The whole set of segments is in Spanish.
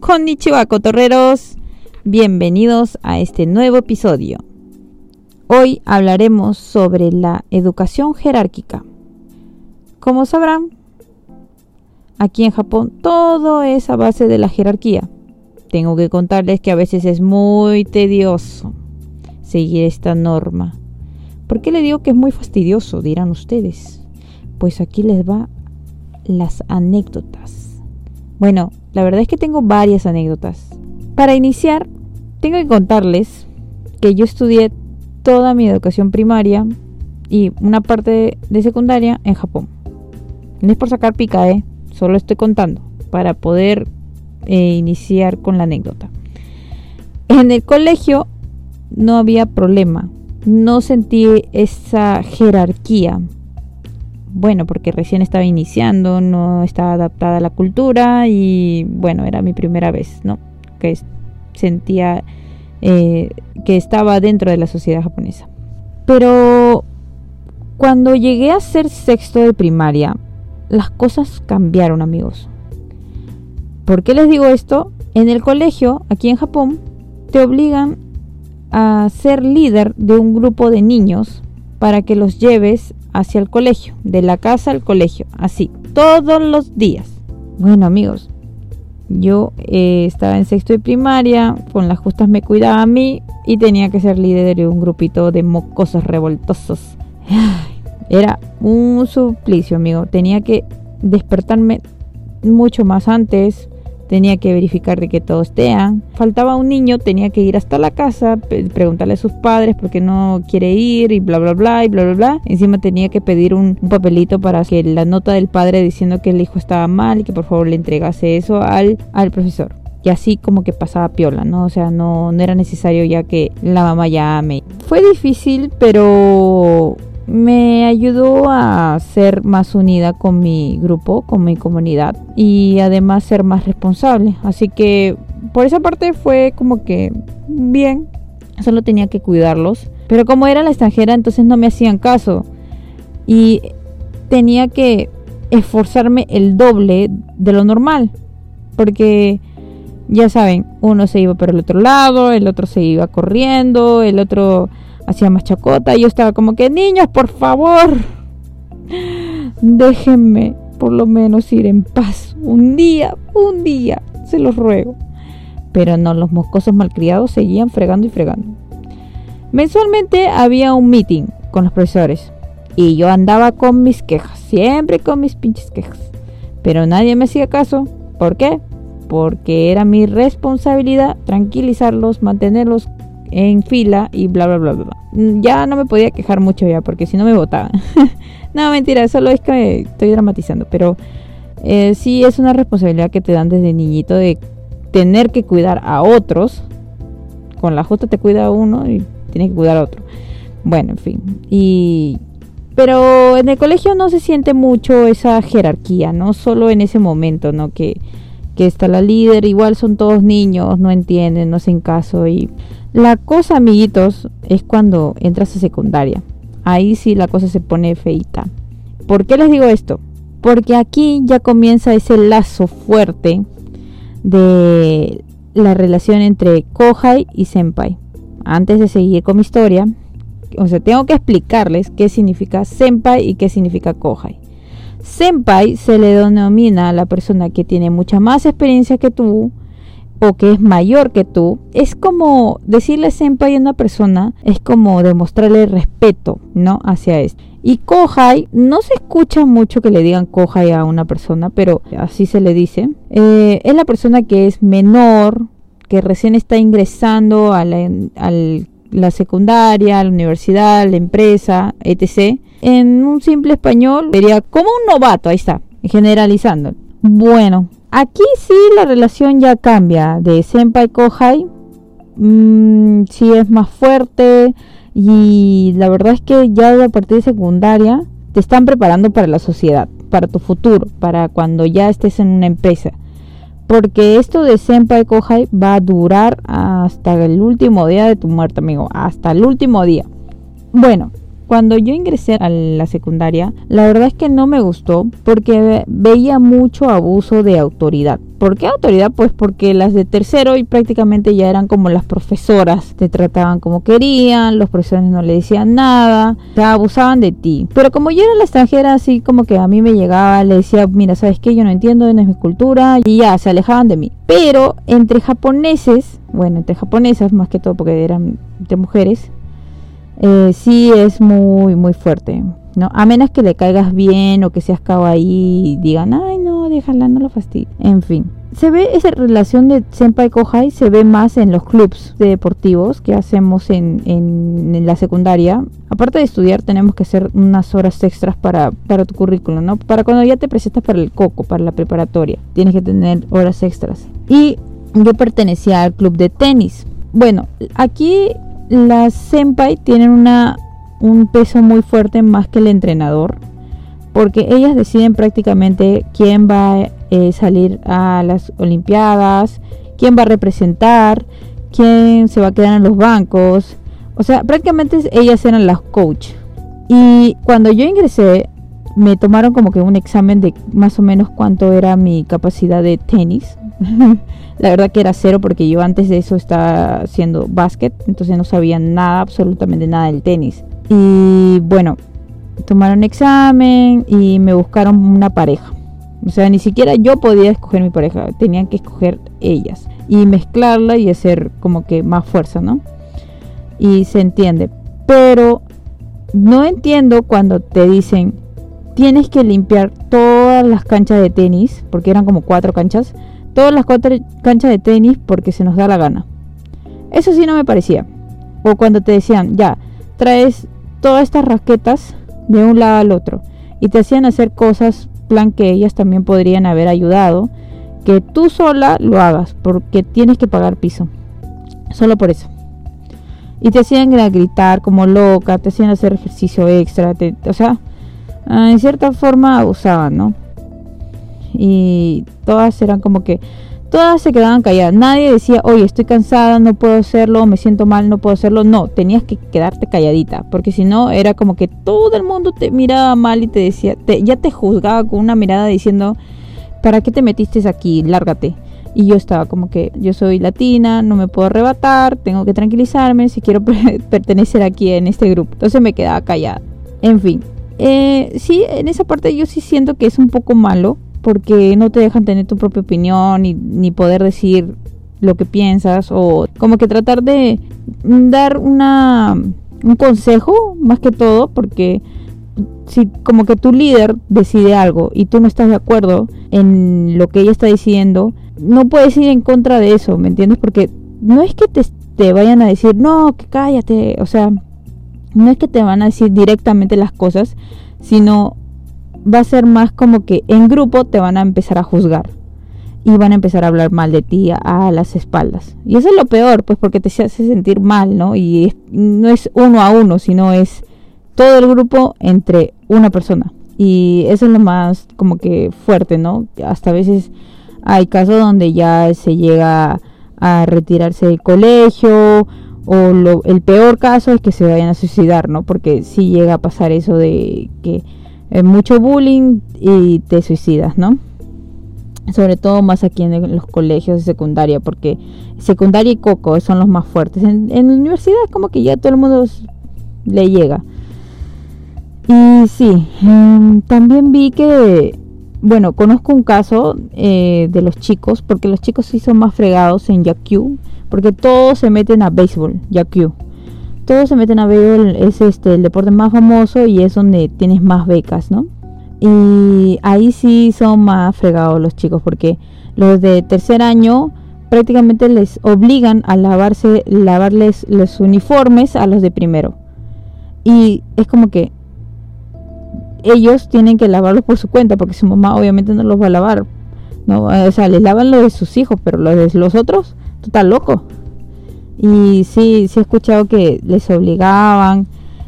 Konnichiwa, cotorreros. Bienvenidos a este nuevo episodio. Hoy hablaremos sobre la educación jerárquica. Como sabrán, aquí en Japón todo es a base de la jerarquía. Tengo que contarles que a veces es muy tedioso seguir esta norma. ¿Por qué le digo que es muy fastidioso? Dirán ustedes. Pues aquí les va las anécdotas. Bueno, la verdad es que tengo varias anécdotas. Para iniciar, tengo que contarles que yo estudié toda mi educación primaria y una parte de, secundaria en Japón. No es por sacar pica, ¿eh? solo estoy contando para poder eh, iniciar con la anécdota. En el colegio no había problema, no sentí esa jerarquía. Bueno, porque recién estaba iniciando, no estaba adaptada a la cultura y bueno, era mi primera vez, ¿no? Que sentía eh, que estaba dentro de la sociedad japonesa. Pero cuando llegué a ser sexto de primaria, las cosas cambiaron, amigos. ¿Por qué les digo esto? En el colegio, aquí en Japón, te obligan a ser líder de un grupo de niños para que los lleves hacia el colegio, de la casa al colegio, así, todos los días. Bueno, amigos, yo eh, estaba en sexto de primaria, con las justas me cuidaba a mí y tenía que ser líder de un grupito de mocosos revoltosos. Era un suplicio, amigo. Tenía que despertarme mucho más antes, tenía que verificar de que todos estén. Faltaba un niño, tenía que ir hasta la casa, preguntarle a sus padres por qué no quiere ir y bla bla bla y bla bla bla. Encima tenía que pedir un, papelito para que la nota del padre diciendo que el hijo estaba mal y que por favor le entregase eso al, al profesor. Y así como que pasaba piola, ¿no? O sea, no, no era necesario ya que la mamá llame. Fue difícil, pero me ayudó a ser más unida con mi grupo, con mi comunidad y además ser más responsable. Así que por esa parte fue como que bien, solo tenía que cuidarlos. Pero como era la extranjera, entonces no me hacían caso. Y tenía que esforzarme el doble de lo normal. Porque ya saben, uno se iba por el otro lado, el otro se iba corriendo, el otro hacía más chacota. Y yo estaba como que, niños, por favor, déjenme por lo menos ir en paz. Un día, un día, se los ruego. Pero no, los moscosos malcriados seguían fregando y fregando. Mensualmente había un meeting con los profesores. Y yo andaba con mis quejas, siempre con mis pinches quejas. Pero nadie me hacía caso. ¿Por qué? Porque era mi responsabilidad tranquilizarlos, mantenerlos en fila y bla, bla, bla, bla. Ya no me podía quejar mucho ya, porque si no me votaban. no, mentira, solo es que estoy dramatizando, pero eh, sí es una responsabilidad que te dan desde niñito de tener que cuidar a otros. Con la justa te cuida uno y tienes que cuidar a otro. Bueno, en fin. Y pero en el colegio no se siente mucho esa jerarquía, no solo en ese momento, ¿no? Que, que está la líder, igual son todos niños, no entienden, no hacen caso y la cosa, amiguitos, es cuando entras a secundaria. Ahí sí la cosa se pone feita. ¿Por qué les digo esto? Porque aquí ya comienza ese lazo fuerte de la relación entre Kohai y Senpai. Antes de seguir con mi historia, o sea, tengo que explicarles qué significa Senpai y qué significa Kohai. Senpai se le denomina a la persona que tiene mucha más experiencia que tú, o que es mayor que tú, es como decirle senpai a una persona, es como demostrarle respeto, ¿no? Hacia esto. Y kohai, no se escucha mucho que le digan kohai a una persona, pero así se le dice. Eh, es la persona que es menor, que recién está ingresando a la, a la secundaria, a la universidad, a la empresa, etc. En un simple español sería como un novato, ahí está, generalizando. Bueno, Aquí sí la relación ya cambia de senpai kohai. Mmm, sí es más fuerte y la verdad es que ya a partir de secundaria te están preparando para la sociedad, para tu futuro, para cuando ya estés en una empresa. Porque esto de senpai kohai va a durar hasta el último día de tu muerte, amigo, hasta el último día. Bueno, cuando yo ingresé a la secundaria, la verdad es que no me gustó porque veía mucho abuso de autoridad. ¿Por qué autoridad? Pues porque las de tercero y prácticamente ya eran como las profesoras, te trataban como querían, los profesores no le decían nada, te abusaban de ti. Pero como yo era la extranjera, así como que a mí me llegaba, le decía, mira, ¿sabes qué? Yo no entiendo, no es mi cultura, y ya, se alejaban de mí. Pero entre japoneses, bueno, entre japonesas más que todo porque eran de mujeres, eh, sí es muy, muy fuerte. ¿no? A menos que le caigas bien o que seas ahí y digan, ay, no, déjala, no lo fastidies. En fin. Se ve esa relación de senpai kohai se ve más en los clubs deportivos que hacemos en, en, la secundaria. Aparte de estudiar, tenemos que hacer unas horas extras para, para tu currículum, ¿no? Para cuando ya te presentas para el coco, para la preparatoria. Tienes que tener horas extras. Y yo pertenecía al club de tenis. Bueno, aquí las senpai tienen una un peso muy fuerte más que el entrenador, porque ellas deciden prácticamente quién va a eh, salir a las Olimpiadas, quién va a representar, quién se va a quedar en los bancos. O sea, prácticamente ellas eran las coach. Y cuando yo ingresé, me tomaron como que un examen de más o menos cuánto era mi capacidad de tenis. La verdad que era cero porque yo antes de eso estaba haciendo básquet, entonces no sabía nada, absolutamente nada del tenis. Y bueno, tomaron examen y me buscaron una pareja. O sea, ni siquiera yo podía escoger mi pareja, tenían que escoger ellas y mezclarla y hacer como que más fuerza, ¿no? Y se entiende. Pero no entiendo cuando te dicen, tienes que limpiar todas las canchas de tenis, porque eran como cuatro canchas, todas las cuatro canchas de tenis porque se nos da la gana. Eso sí no me parecía. O cuando te decían, ya, traes todas estas raquetas de un lado al otro y te hacían hacer cosas, plan que ellas también podrían haber ayudado, que tú sola lo hagas porque tienes que pagar piso. Solo por eso. Y te hacían gritar como loca, te hacían hacer ejercicio extra, o sea, en cierta forma abusaban, ¿no? Y todas eran como que Todas se quedaban calladas. Nadie decía, oye, estoy cansada, no puedo hacerlo, me siento mal, no puedo hacerlo. No, tenías que quedarte calladita, porque si no, era como que todo el mundo te miraba mal y te decía, ya te juzgaba con una mirada diciendo, ¿para qué te metiste aquí? Lárgate. Y yo estaba como que, yo soy latina, no me puedo arrebatar, tengo que tranquilizarme si quiero pertenecer aquí en este grupo. Entonces me quedaba callada. En fin, eh, sí, en esa parte yo sí siento que es un poco malo porque no te dejan tener tu propia opinión ni, ni poder decir lo que piensas o como que tratar de dar una un consejo más que todo porque si como que tu líder decide algo y tú no estás de acuerdo en lo que ella está diciendo no puedes ir en contra de eso me entiendes porque no es que te, te vayan a decir no que cállate o sea no es que te van a decir directamente las cosas sino va a ser más como que en grupo te van a empezar a juzgar y van a empezar a hablar mal de ti a, las espaldas. Y eso es lo peor, pues porque te hace sentir mal, ¿no? Y no es uno a uno, sino es todo el grupo entre una persona. Y eso es lo más como que fuerte, ¿no? Hasta a veces hay casos donde ya se llega a retirarse del colegio o lo, el peor caso es que se vayan a suicidar, ¿no? Porque sí llega a pasar eso de que mucho bullying y te suicidas, ¿no? Sobre todo más aquí en los colegios de secundaria, porque secundaria y coco son los más fuertes. En, la universidad como que ya todo el mundo le llega. Y sí, em, también vi que, bueno, conozco un caso eh, de los chicos, porque los chicos sí son más fregados en Yakyu, porque todos se meten a béisbol, Yakyu todos se meten a béisbol, es este el deporte más famoso y es donde tienes más becas, ¿no? Y ahí sí son más fregados los chicos porque los de tercer año prácticamente les obligan a lavarse, lavarles los uniformes a los de primero. Y es como que ellos tienen que lavarlos por su cuenta porque su mamá obviamente no los va a lavar. ¿no? O sea, les lavan lo de sus hijos, pero los de los otros, tú estás loco. Y sí, sí he escuchado que les obligaban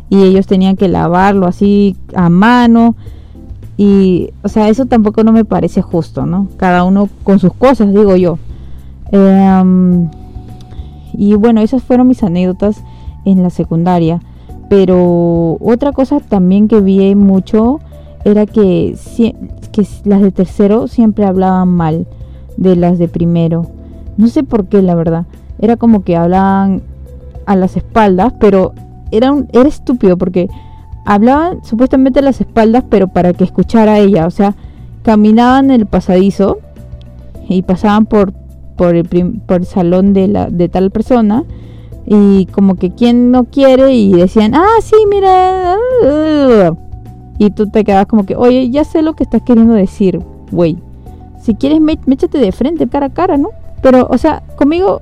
y ellos tenían que lavarlo así a mano. Y, o sea, eso tampoco no me parece justo, ¿no? Cada uno con sus cosas, digo yo. Em, y bueno, esas fueron mis anécdotas en la secundaria. Pero otra cosa también que vi mucho era que, que las de tercero siempre hablaban mal de las de primero. No sé por qué, la verdad. Era como que hablaban a las espaldas, pero era, un, era estúpido porque hablaban supuestamente a las espaldas, pero para que escuchara ella. O sea, caminaban el pasadizo y pasaban por, por, el, por el salón de, la, de tal persona y como que quien no quiere y decían, ah, sí, mira. Y tú te quedas como que, oye, ya sé lo que estás queriendo decir, güey. Si quieres, me, échate de frente, cara a cara, ¿no? Pero, o sea, conmigo,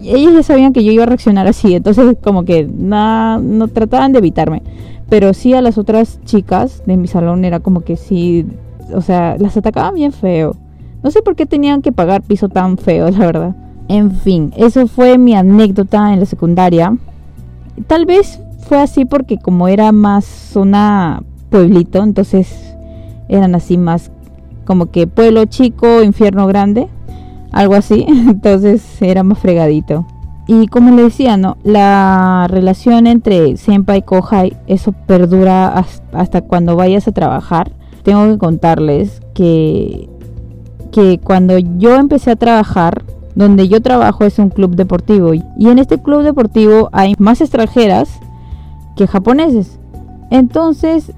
ellos ya sabían que yo iba a reaccionar así, entonces como que nada, no trataban de evitarme. Pero sí a las otras chicas de mi salón era como que sí, o sea, las atacaban bien feo. No sé por qué tenían que pagar piso tan feo, la verdad. En fin, eso fue mi anécdota en la secundaria. Tal vez fue así porque como era más zona pueblito, entonces eran así más como que pueblo chico, infierno grande, algo así, entonces era más fregadito. Y como le decía, ¿no? La relación entre Senpai y Kohai, eso perdura hasta cuando vayas a trabajar. Tengo que contarles que que cuando yo empecé a trabajar, donde yo trabajo es un club deportivo y en este club deportivo hay más extranjeras que japoneses. Entonces,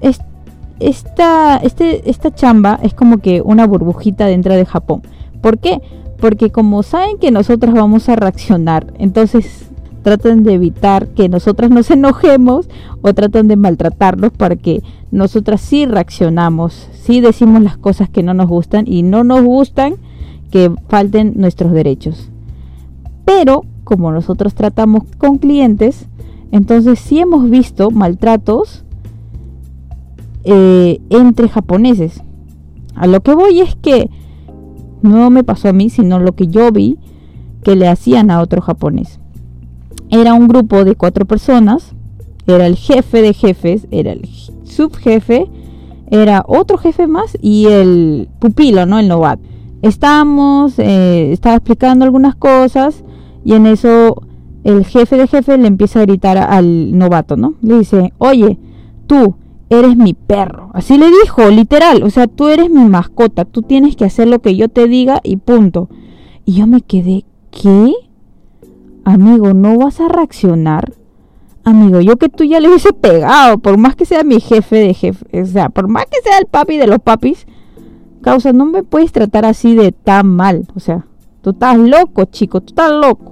esta, este, esta chamba es como que una burbujita dentro de Japón. ¿Por qué? Porque como saben que nosotras vamos a reaccionar, entonces tratan de evitar que nosotras nos enojemos o tratan de maltratarnos para que nosotras sí reaccionamos, sí decimos las cosas que no nos gustan y no nos gustan que falten nuestros derechos. Pero como nosotros tratamos con clientes, entonces sí hemos visto maltratos eh, entre japoneses. A lo que voy es que no me pasó a mí, sino lo que yo vi que le hacían a otro japonés era un grupo de cuatro personas, era el jefe de jefes, era el subjefe, era otro jefe más y el pupilo, ¿no? El novato. Estábamos, eh, estaba explicando algunas cosas y en eso el jefe de jefe le empieza a gritar al novato, ¿no? Le dice, oye, tú eres mi perro. Así le dijo, literal, o sea, tú eres mi mascota, tú tienes que hacer lo que yo te diga y punto. Y yo me quedé, ¿qué? amigo, ¿no vas a reaccionar? Amigo, yo que tú ya le hubiese pegado, por más que sea mi jefe de jefe, o sea, por más que sea el papi de los papis, causa, no me puedes tratar así de tan mal, o sea, tú estás loco, chico, tú estás loco.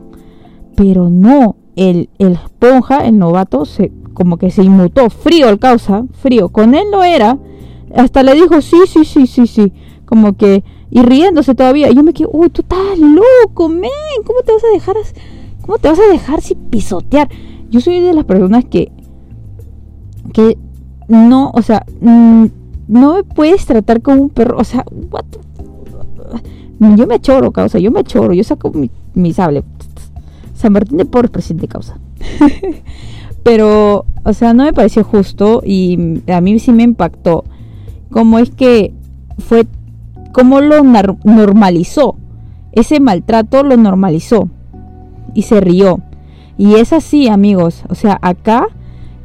Pero no, el, el esponja, el novato, se, como que se inmutó, frío el causa, frío, con él no era, hasta le dijo, sí, sí, sí, sí, sí, como que, y riéndose todavía, y yo me quedé, uy, tú estás loco, men, ¿cómo te vas a dejar? ¿Cómo te vas a dejar sin pisotear? Yo soy de las personas que. que no, o sea, mm, no me puedes tratar como un perro. O sea, what yo me choro, causa, yo me choro, yo saco mi, sable. San Martín de Porres, presidente causa. Pero, o sea, no me pareció justo y a mí sí me impactó. Cómo es que fue, cómo lo normalizó. Ese maltrato lo normalizó y se rió. Y es así, amigos. O sea, acá,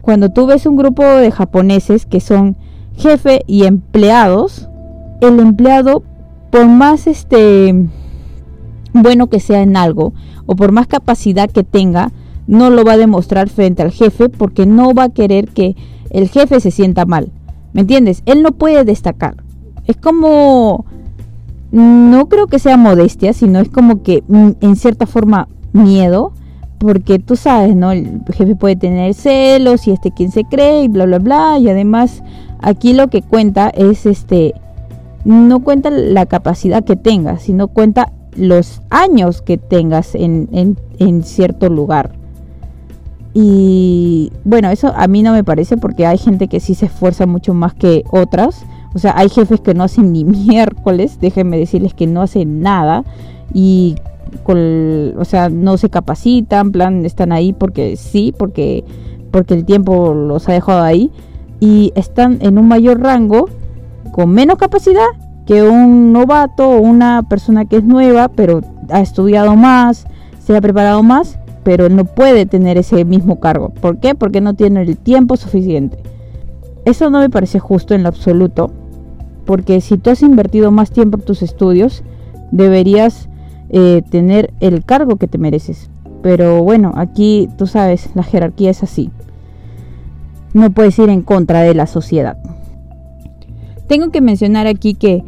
cuando tú ves un grupo de japoneses que son jefe y empleados, el empleado, por más este bueno que sea en algo, o por más capacidad que tenga, no lo va a demostrar frente al jefe porque no va a querer que el jefe se sienta mal. ¿Me entiendes? Él no puede destacar. Es como no creo que sea modestia, sino es como que mm, en cierta forma miedo, porque tú sabes, ¿no? El jefe puede tener celos y este quien se cree y bla bla bla y además aquí lo que cuenta es este no cuenta la capacidad que tengas, sino cuenta los años que tengas en, en, en cierto lugar. Y bueno, eso a mí no me parece porque hay gente que sí se esfuerza mucho más que otras. O sea, hay jefes que no hacen ni miércoles, déjenme decirles que no hacen nada. Y o sea, no se capacitan, plan, están ahí porque sí, porque, porque el tiempo los ha dejado ahí y están en un mayor rango con menos capacidad que un novato o una persona que es nueva, pero ha estudiado más, se ha preparado más, pero no puede tener ese mismo cargo. ¿Por qué? Porque no tiene el tiempo suficiente. Eso no me parece justo en lo absoluto, porque si tú has invertido más tiempo en tus estudios, deberías eh, tener el cargo que te mereces. Pero bueno, aquí tú sabes, la jerarquía es así. No puedes ir en contra de la sociedad. Tengo que mencionar aquí que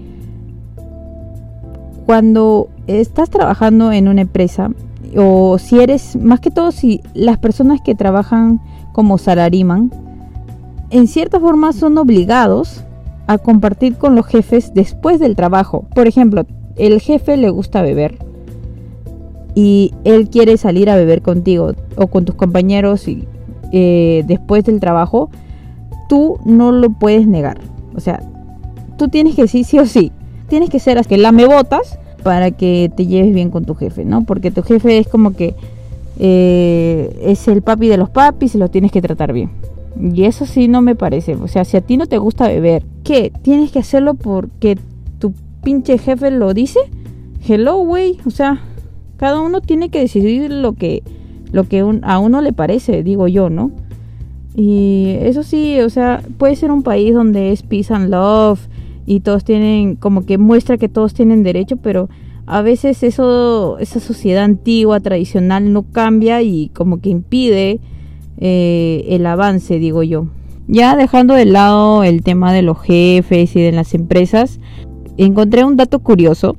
cuando estás trabajando en una empresa, o si eres, más que todo, si las personas que trabajan como salariman, en cierta forma son obligados a compartir con los jefes después del trabajo. Por ejemplo, el jefe le gusta beber y él quiere salir a beber contigo o con tus compañeros y, eh, después del trabajo, tú no lo puedes negar. O sea, tú tienes que decir sí o sí. Tienes que ser que la me botas para que te lleves bien con tu jefe, ¿no? Porque tu jefe es como que eh, es el papi de los papis y lo tienes que tratar bien. Y eso sí no me parece. O sea, si a ti no te gusta beber, ¿qué? ¿Tienes que hacerlo porque tu pinche jefe lo dice? Hello, güey. O sea, cada uno tiene que decidir lo que, lo que a uno le parece, digo yo, ¿no? Y eso sí, o sea, puede ser un país donde es peace and love y todos tienen, como que muestra que todos tienen derecho, pero a veces eso, esa sociedad antigua, tradicional, no cambia y como que impide eh, el avance, digo yo. Ya dejando de lado el tema de los jefes y de las empresas, encontré un dato curioso.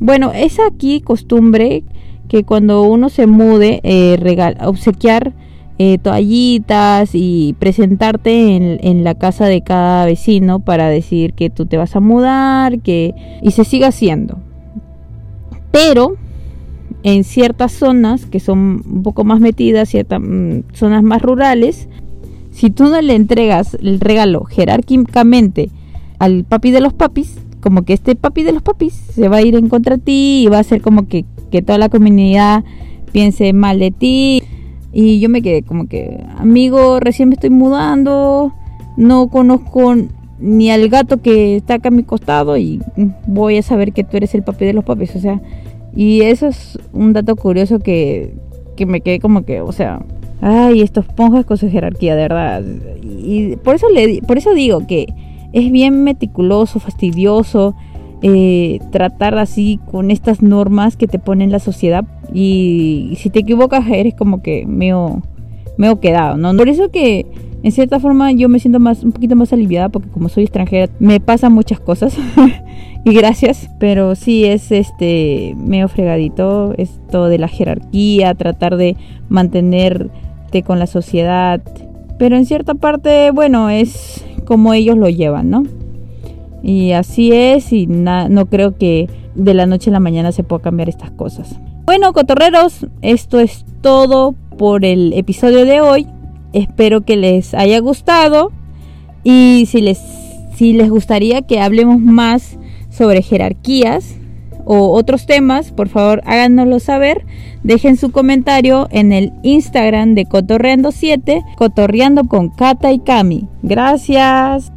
Bueno, es aquí costumbre que cuando uno se mude, eh, obsequiar eh, toallitas y presentarte en, la casa de cada vecino para decir que tú te vas a mudar, que y se siga haciendo. Pero en ciertas zonas que son un poco más metidas, ciertas mm, zonas más rurales, si tú no le entregas el regalo jerárquicamente al papi de los papis, como que este papi de los papis se va a ir en contra de ti y va a hacer como que, que toda la comunidad piense mal de ti y yo me quedé como que, amigo, recién me estoy mudando, no conozco ni al gato que está acá a mi costado y voy a saber que tú eres el papi de los papis. O sea, y eso es un dato curioso que, que me quedé como que, o sea, ay, estos ponjas con su jerarquía, de verdad. Y por eso, le, por eso digo que es bien meticuloso, fastidioso eh, tratar así con estas normas que te pone la sociedad. Y, si te equivocas eres como que medio, medio quedado, ¿no? Por eso que en cierta forma yo me siento más un poquito más aliviada porque como soy extranjera me pasan muchas cosas. Y gracias pero sí es este medio fregadito esto de la jerarquía tratar de mantenerte con la sociedad. Pero en cierta parte bueno es como ellos lo llevan no y así es y no creo que de la noche a la mañana se pueda cambiar estas cosas. Bueno, cotorreros, esto es todo por el episodio de hoy. Espero que les haya gustado y si les, si les gustaría que hablemos más sobre jerarquías o otros temas, por favor háganoslo saber. Dejen su comentario en el Instagram de Cotorreando7, cotorreando con Kata y Cami. Gracias.